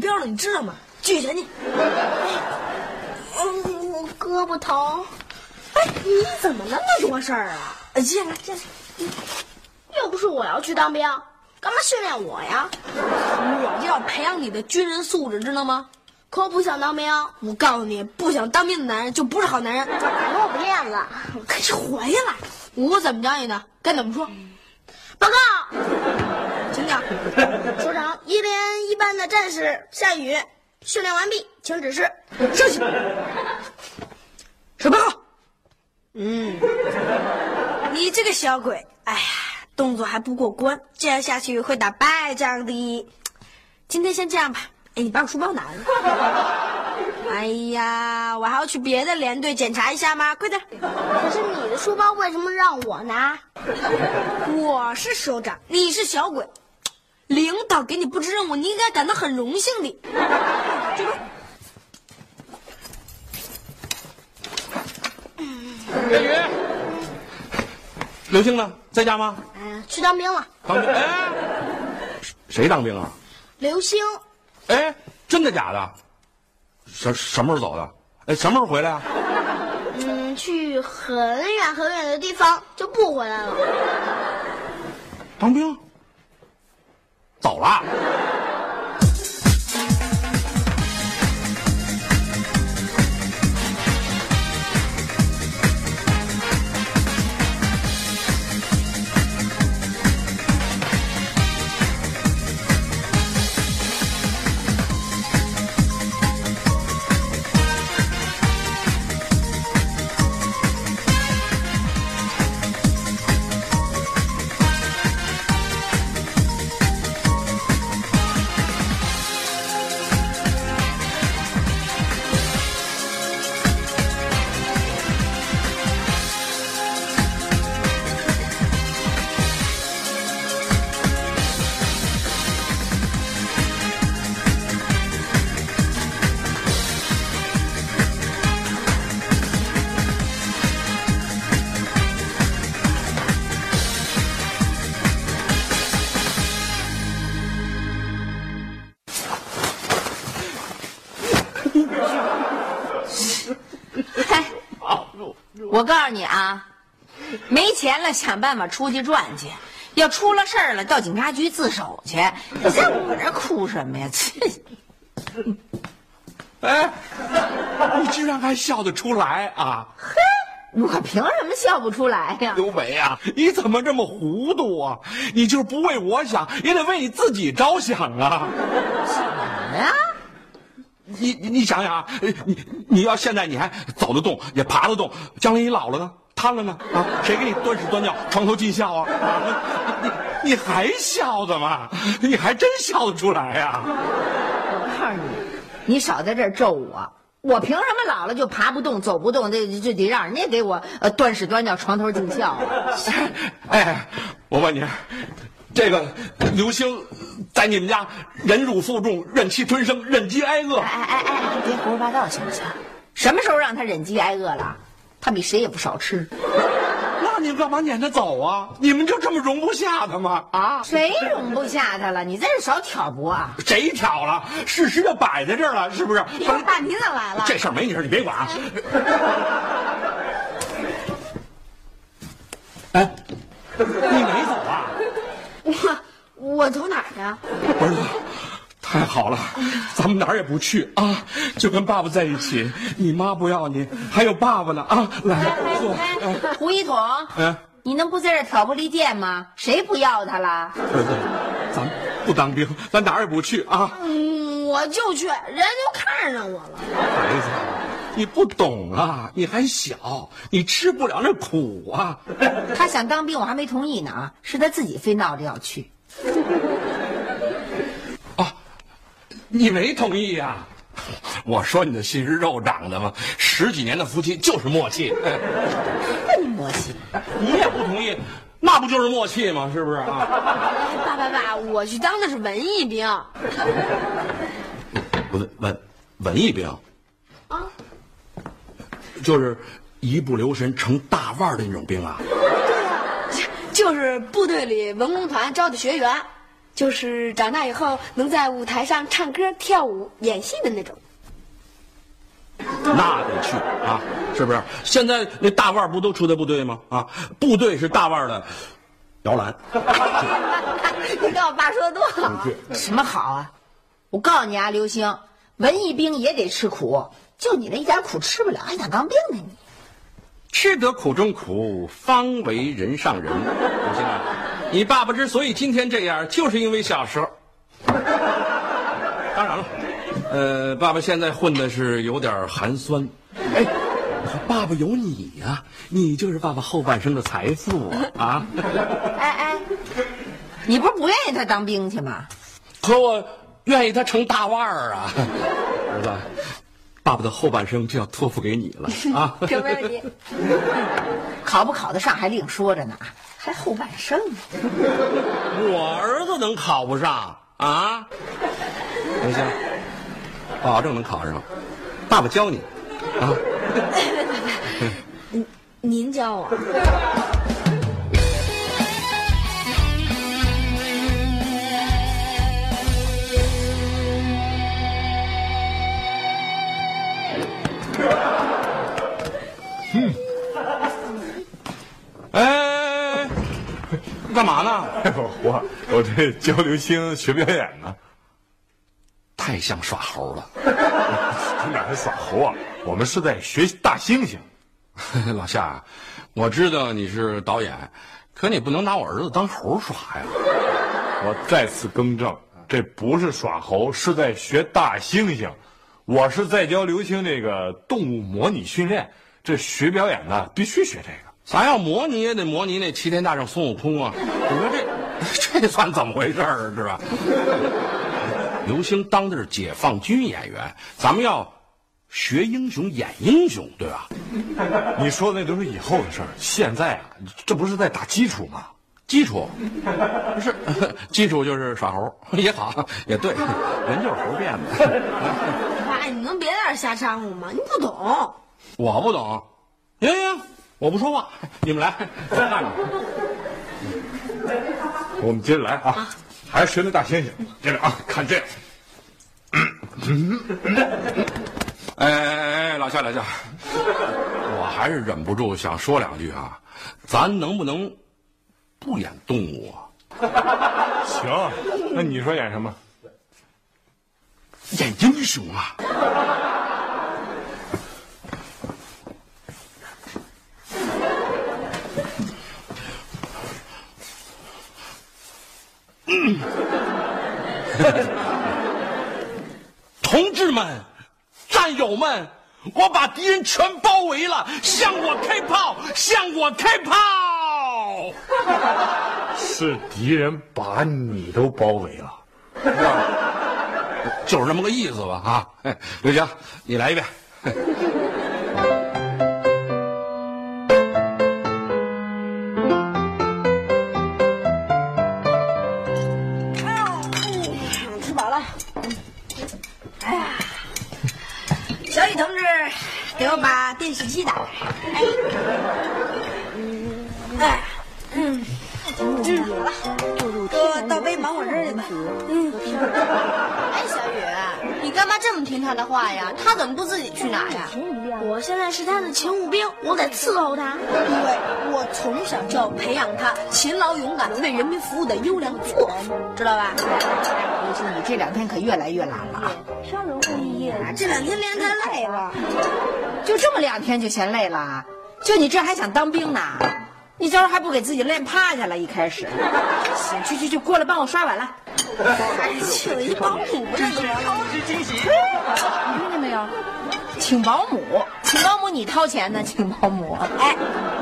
标了，你知道吗？继续前进。嗯，我胳膊疼。哎，你怎么那么多事儿啊？进来，进来。又不是我要去当兵，干嘛训练我呀？我就要培养你的军人素质，知道吗？可我不想当兵。我告诉你，不想当兵的男人就不是好男人。反正我不练了。可以回来。我怎么教你的？该怎么说？报告，请讲。首长，一连一班的战士夏雨训练完毕，请指示。休息。手报告。嗯，你这个小鬼，哎呀，动作还不过关，这样下去会打败仗的。今天先这样吧。哎，你把我书包拿来。哎呀，我还要去别的连队检查一下吗？快点。可是你的书包为什么让我拿？我是首长，你是小鬼，领导给你布置任务，你应该感到很荣幸的。这个。刘星呢？在家吗？嗯，去当兵了。当兵？哎，谁当兵啊？刘星。哎，真的假的？什什么时候走的？哎，什么时候回来啊？嗯，去很远很远的地方就不回来了。当兵？走了？我告诉你啊，没钱了想办法出去赚去，要出了事儿了到警察局自首去。你在我这哭什么呀？切！哎，你居然还笑得出来啊？嘿，我凭什么笑不出来呀？刘梅啊，你怎么这么糊涂啊？你就是不为我想，也得为你自己着想啊！想什么呀？你你你想想啊，你你要现在你还走得动，也爬得动，将来你老了呢，瘫了呢啊，谁给你端屎端尿，床头尽孝啊？你你还笑的吗？你还真笑得出来呀？我告诉你，你少在这儿咒我，我凭什么老了就爬不动、走不动？这这得让人家给我呃端屎端尿、床头尽孝啊？哎，我问你。这个刘星在你们家忍辱负重、忍气吞声、忍饥挨饿。哎哎哎，别胡说八道行不行？什么时候让他忍饥挨饿了？他比谁也不少吃。那你们干嘛撵他走啊？你们就这么容不下他吗？啊？谁容不下他了？你在这少挑拨啊！谁挑了？事实就摆在这儿了，是不是？爸，你怎么来了？这事儿没你事，你别管啊。哎，你没走啊？我我走哪儿去？儿子，太好了，咱们哪儿也不去啊，就跟爸爸在一起。你妈不要你，还有爸爸呢啊！来坐。胡一统，嗯，你能不在这挑拨离间吗？谁不要他了？儿子，咱不当兵，咱哪儿也不去啊！嗯，我就去，人都看上我了。孩子，你不懂啊，你还小，你吃不了那苦啊。他想当兵，我还没同意呢啊，是他自己非闹着要去。啊，你没同意呀、我说你的心是肉长的吗？十几年的夫妻就是默契。你默契，你也不同意，那不就是默契吗？是不是啊？爸爸爸，我去当的是文艺兵。文文文艺兵啊，就是一不留神成大腕儿的那种兵啊。就是部队里文工团招的学员，就是长大以后能在舞台上唱歌、跳舞、演戏的那种。那得去啊，是不是？现在那大腕儿不都出在部队吗？啊，部队是大腕儿的摇篮。你看我爸说的多好。什么好啊？我告诉你啊，刘星，文艺兵也得吃苦，就你那一点苦吃不了，还想当兵呢你？吃得苦中苦，方为人上人。刘星啊，你爸爸之所以今天这样，就是因为小时候。当然了，呃，爸爸现在混的是有点寒酸。哎，可爸爸有你呀、你就是爸爸后半生的财富啊！啊，哎哎，你不是不愿意他当兵去吗？可我愿意他成大腕儿啊！儿子，爸爸的后半生就要托付给你了 啊！可没问题。考不考得上还另说着呢，还后半生呢。我儿子能考不上啊？刘星，保证能考上，爸爸教你啊！您教我。哎，干嘛呢？我我这教刘星学表演呢，太像耍猴了。这哪是耍猴啊？我们是在学大猩猩。老夏，我知道你是导演，可你不能拿我儿子当猴耍呀！我再次更正，这不是耍猴，是在学大猩猩。我是在教刘星这个动物模拟训练。这学表演呢，必须学这个。咱要模拟也得模拟那齐天大圣孙悟空啊！你说这 这算怎么回事儿，是吧？刘星当的是解放军演员，咱们要学英雄演英雄，对吧？你说的那都是以后的事儿，现在啊，这不是在打基础吗？基础不是基础就是耍猴，也好也对，人就是猴变的。爸，你能别在这瞎掺和吗？你不懂。我不懂，行行，我不说话，你们来，再干着。我们接着来啊，还是学那大猩猩。接着啊，看这个。哎哎哎，老夏老夏，我还是忍不住想说两句啊，咱能不能不演动物啊？行，那你说演什么？演英雄啊！嗯，同志们，战友们，我把敌人全包围了，向我开炮，向我开炮！是敌人把你都包围了。就是这么个意思吧啊！刘江，你来一遍。吃饱了。哎呀，小雨同志，给我把电视机打开。哎，哎，嗯，嗯，好了，给我倒杯芒果汁去吧。嗯，哎，小雨，你干嘛这么听他的话呀？他怎么不自己去拿呀？我现在是他的勤务兵，我得伺候他，因为我从小就要培养他勤劳勇敢、为人民服务的优良作风，知道吧？刘星，你这两天可越来越懒了啊！啊，这两天练太累了。就这么两天就嫌累了？就你这还想当兵呢？你这还不给自己练趴下了？一开始，行，去去去，过来帮我刷碗来。还请了一保姆，这是超级惊喜！你听见没有？请保姆，请保姆，你掏钱呢？请保姆。哎，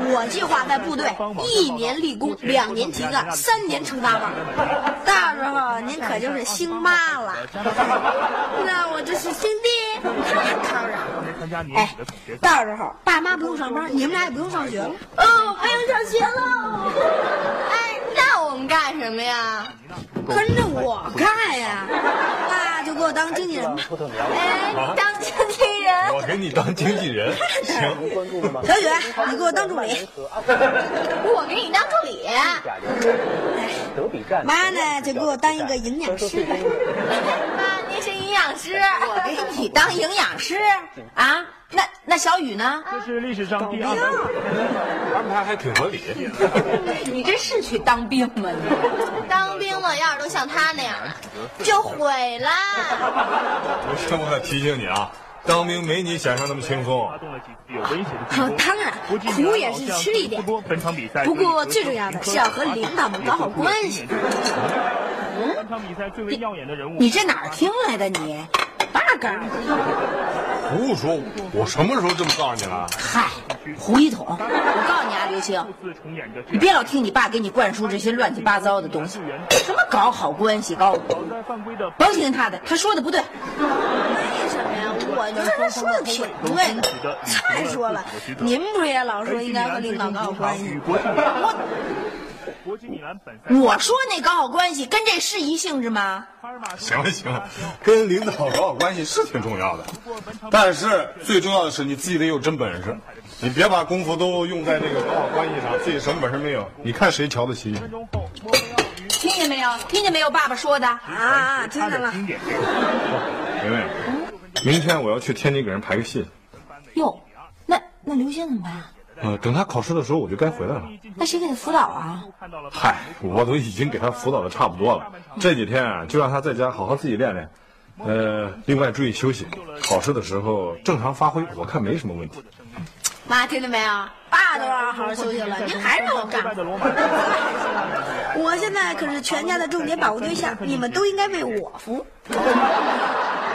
我计划在部队一年立功，两年提干，三年成大腕。到时候您可就是星妈了。那我就是星弟。当然。哎，到时候爸妈不用上班，你们俩也不用上学了。哦，不用上学了。哎，们干什么呀？跟着我干呀！那就给我当经纪人吧。哎，当经纪人。我给你当经纪人。行。小雪，你给我当助理。我给你当助理。妈呢，就给我当一个营养师。妈，您是营养师，我给你当营养师啊？那那小雨呢？这是历史上第二。安排还挺合理。你这是去当兵吗？你当兵了，要是都像他那样，就毁了。行，我可提醒你啊，当兵没你想象那么轻松。当然，苦也是吃一点。不过最重要的是要和领导们搞好关系。本场比赛最为耀眼的人物，你这哪儿听来的你？八竿胡说！我什么时候这么告诉你了？嗨，胡一统！我告诉你啊，刘星，你别老听你爸给你灌输这些乱七八糟的东西，什么搞好关系，搞甭听他的，他说的不对。我觉得他说的挺对的。再说了，您不是也老说应该和领导搞好关系？我。我说那搞好关系跟这是一性质吗？行了行了，跟领导搞好关系是挺重要的，但是最重要的是你自己得有真本事，你别把功夫都用在这个搞好关系上，自己什么本事没有？你看谁瞧得起你？听见没有？听见没有？爸爸说的啊，听见了。明明，明天我要去天津给人排个戏。哟，那那刘星怎么办？嗯，等他考试的时候，我就该回来了。那谁给他辅导啊？嗨，我都已经给他辅导的差不多了。这几天啊，就让他在家好好自己练练。呃，另外注意休息，考试的时候正常发挥，我看没什么问题。妈，听见没有？爸都让我好好休息了，您还让我干？我现在可是全家的重点保护对象，你们都应该为我服务。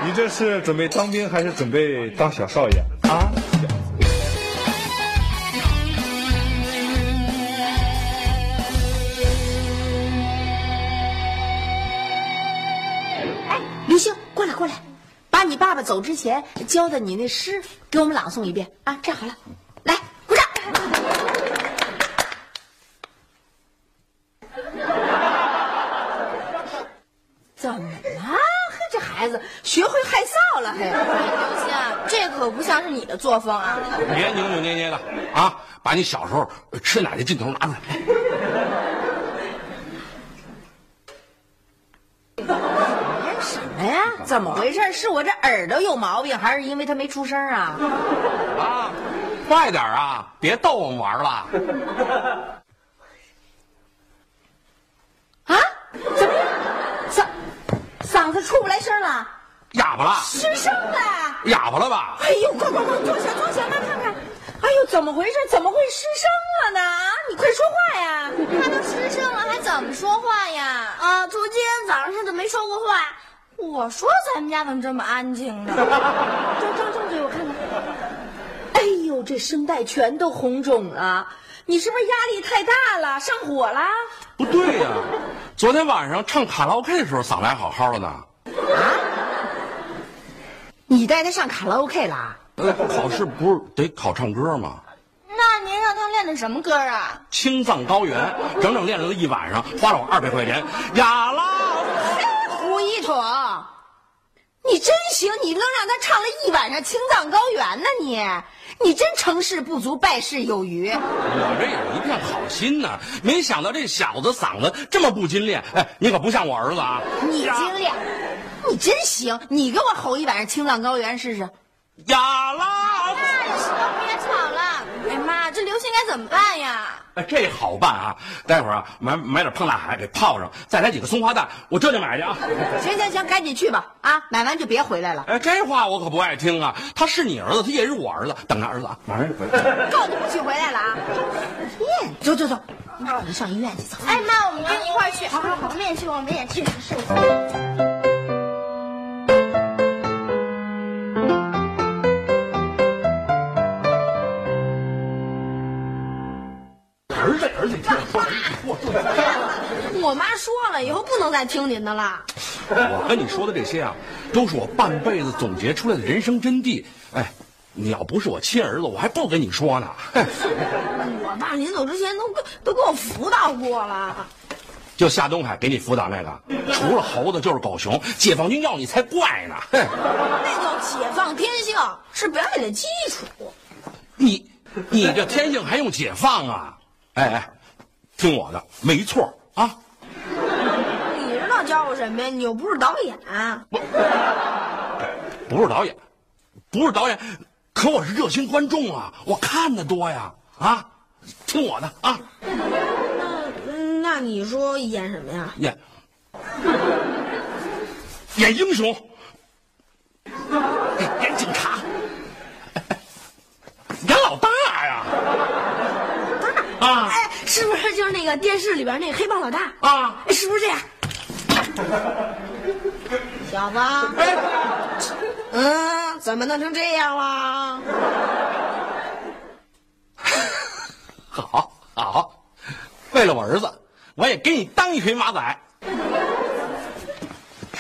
你这是准备当兵，还是准备当小少爷啊？哎，刘星过来，过来，把你爸爸走之前教的你那诗给我们朗诵一遍啊！站好了，来鼓掌。怎么了？这孩子学会害臊了？刘星，这可不像是你的作风啊！别扭扭捏捏的啊！把你小时候吃奶的劲头拿出来什么呀。怎么回事？是我这耳朵有毛病，还是因为他没出声啊？啊，快点啊！别逗我们玩了。啊？怎么嗓嗓子出不来声了？哑巴了？失声了？哑巴了吧？哎呦，快快快，坐下坐下，妈看看。哎呦，怎么回事？怎么会失声了呢？啊你快说话呀！他都失声了，还怎么说话呀？啊，从今天早上他就没说过话。我说咱们家怎么这么安静呢？张张张嘴，我看看。哎呦，这声带全都红肿了，你是不是压力太大了，上火了？不对呀，昨天晚上唱卡拉 OK 的时候嗓子还好好的呢。啊？你带他上卡拉 OK 啦？考试不是得考唱歌吗？那您让他练的什么歌啊？青藏高原，整整练了一晚上，花了我二百块钱。呀啦！一统，你真行！你愣让他唱了一晚上青藏高原呢，你你真成事不足败事有余。我这也是一片好心呢，没想到这小子嗓子这么不精炼。哎，你可不像我儿子啊！你精炼，你真行！你给我吼一晚上青藏高原试试。哑啦！别吵了！哎妈，这刘星该怎么办呀？哎，这好办啊！待会儿啊，买买点胖大海给泡上，再来几个松花蛋，我这就买去啊！行行行，赶紧去吧啊！买完就别回来了。哎，这话我可不爱听啊！他是你儿子，他也是我儿子。等着儿子啊，马上就回来。够你不许回来了啊！骗，走走走，我们上医院去走。哎妈，我们跟你一块去。好好好，我们也去，我们也去。是。我妈说了，以后不能再听您的了。我跟你说的这些啊，都是我半辈子总结出来的人生真谛。哎，你要不是我亲儿子，我还不跟你说呢。嘿我爸临走之前都都给我辅导过了。就夏东海给你辅导那个，除了猴子就是狗熊，解放军要你才怪呢。嘿，那叫解放天性，是表演的基础。你你这天性还用解放啊？哎哎，听我的，没错啊。你知道教我什么呀？你又不是导演。不是导演，不是导演，可我是热心观众啊，我看的多呀啊！听我的啊，那，那你说演什么呀？演演英雄，演警察，演老大呀！啊哎，是不是就是那个电视里边那个黑帮老大？啊！哎是不是这样？小子，哎，嗯，怎么弄成这样了？好好，为了我儿子，我也给你当一回马仔。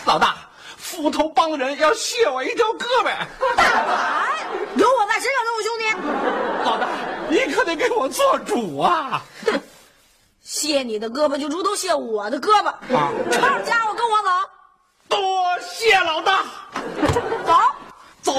老大，斧头帮的人要卸我一条胳膊。大胆有我在，谁敢动我兄弟？老大，你可得给我做主啊！卸你的胳膊就如同卸我的胳膊。啊抄着家伙跟我走，多谢老大，走。走。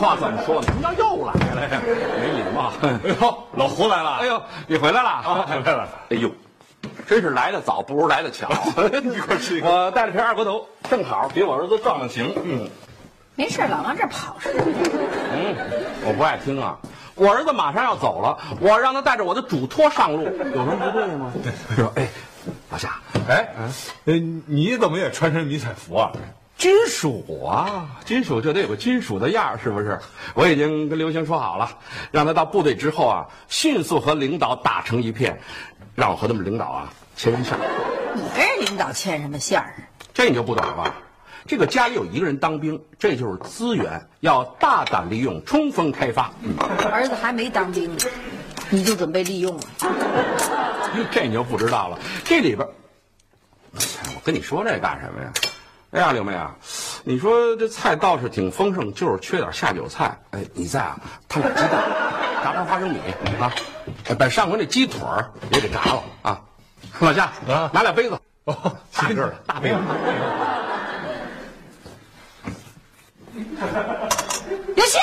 话怎么说呢？什么叫又来了呀？没礼貌。哎呦，老胡来了！哎呦，你回来了啊回来了。哎呦，真是来的早不如来的巧。你快吃一个我带了瓶二锅头，正好给我儿子壮壮情。嗯没事，老往这儿跑似的。嗯，我不爱听啊。我儿子马上要走了，我让他带着我的嘱托上路，有什么不对吗？说，哎，老夏，哎，哎，你怎么也穿身迷彩服啊？金属啊，金属就得有个金属的样儿，是不是？我已经跟刘星说好了，让他到部队之后啊，迅速和领导打成一片，让我和他们领导啊牵上线儿。你跟人领导牵什么线儿啊？这你就不懂了吧？这个家里有一个人当兵，这就是资源，要大胆利用，充分开发。嗯，儿子还没当兵呢，你就准备利用了？这你就不知道了。这里边，哎我跟你说这干什么呀？哎呀，刘妹啊，你说这菜倒是挺丰盛，就是缺点下酒菜。哎，你再啊摊点鸡蛋，炸盘花生米啊，哎把上回那鸡腿儿也给炸了啊。老夏啊拿俩杯子，哦，大个儿的大杯子。刘星，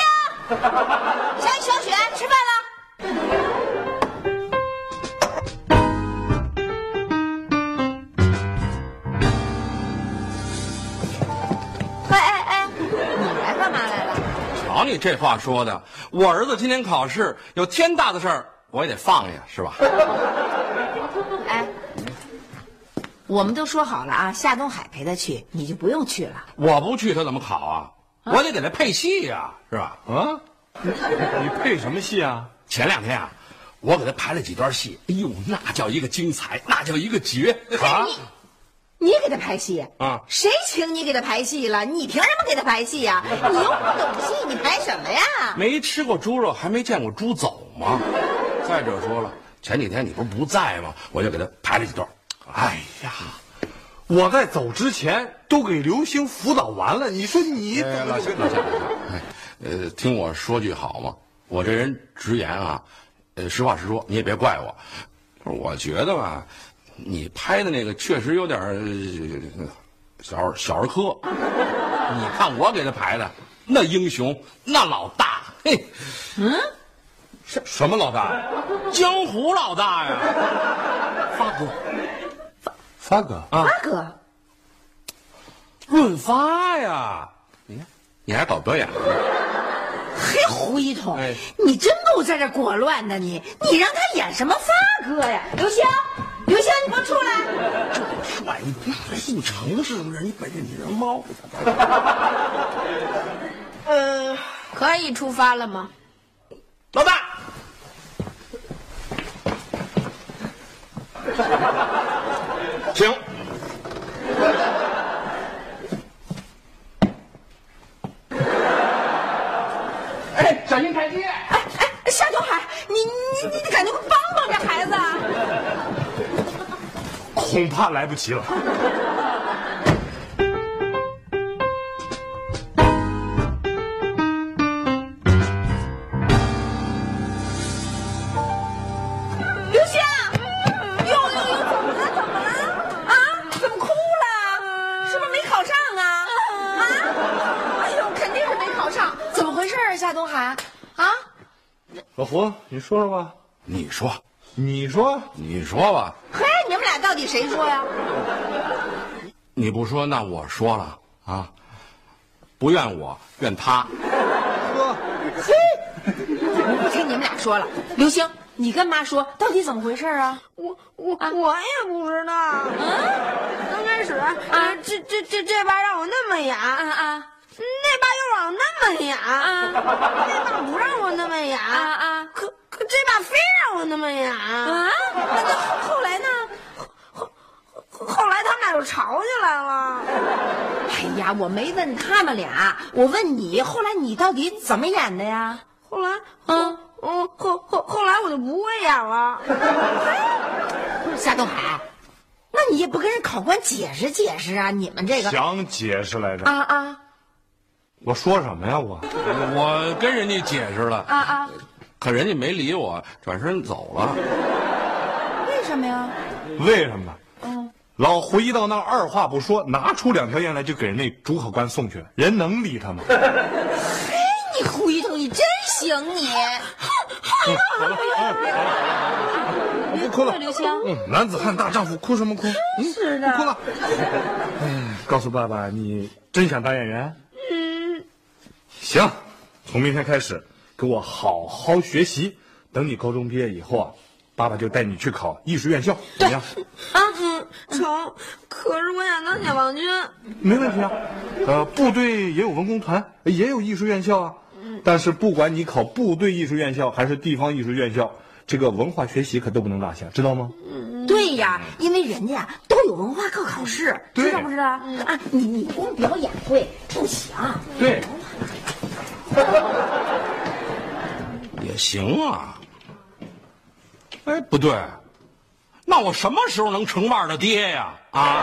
这话说的，我儿子今天考试有天大的事儿，我也得放下，是吧？哎，我们都说好了啊，夏东海陪他去，你就不用去了。我不去他怎么考啊？我得给他配戏呀、是吧？啊，你配什么戏啊？前两天啊，我给他排了几段戏，哎呦，那叫一个精彩，那叫一个绝啊！你给他排戏啊谁请你给他排戏了？你凭什么给他排戏呀、你又不懂戏，你排什么呀？没吃过猪肉，还没见过猪走吗？再者说了，前几天你不是不在吗？我就给他排了几段。哎呀，我在走之前都给刘星辅导完了，你说你哎，老谢，老谢，老谢，哎，呃，听我说句好吗？我这人直言啊，呃，实话实说，你也别怪我。我觉得吧，你拍的那个确实有点小儿小儿科。你看我给他排的，那英雄，那老大，嘿，嗯什什么老大？江湖老大呀，发哥，发哥啊，发哥，润发呀，你看，你还搞表演呢？嘿，胡一统，哎你真够在这裹乱的你！你让他演什么发哥呀？刘星，刘星，你给我出来！这么帅，你不姓程是不是？你本着你这猫，呃，可以出发了吗？老大，行。哎，小心台阶！事啊？夏东海，啊？老胡，你说说吧。你说，你说，你说吧，底谁说呀？你不说，那我说了啊。不怨我，怨他。我不听你们俩说了，刘星，你跟妈说，到底怎么回事啊？我我我也不知道。刚开始，啊，这这这这把让我那么演，啊啊那把又让我那么演，啊那把不让我那么演，啊啊可可这把非让我那么演。啊！那那后后来呢？后来他们俩就吵起来了。哎呀，我没问他们俩，我问你，后来你到底怎么演的呀？后来，嗯嗯，后后后来我就不会演了。夏东海，那你也不跟人考官解释解释啊？你们这个想解释来着。啊啊我说什么呀？我我跟人家解释了，啊啊！可人家没理我，转身走了。为什么呀？为什么？嗯，老胡一到那儿，二话不说，拿出两条烟来就给人那主考官送去了。人能理他吗？你胡一通，你真行你！不哭了，刘星，嗯，男子汉大丈夫，哭什么哭？真，是不哭了。哎，告诉爸爸，你真想当演员？嗯，行，从明天开始，给我好好学习。等你高中毕业以后啊，爸爸就带你去考艺术院校，怎么样？啊，嗯，成。可是我想当解放军。没问题啊，呃，部队也有文工团，也有艺术院校啊。但是不管你考部队艺术院校还是地方艺术院校，这个文化学习可都不能落下，知道吗？对呀，因为人家呀都有文化课考试，知道不知道？啊，你你光表演会不行。对，也行啊。哎，不对，那我什么时候能成腕的爹呀？啊！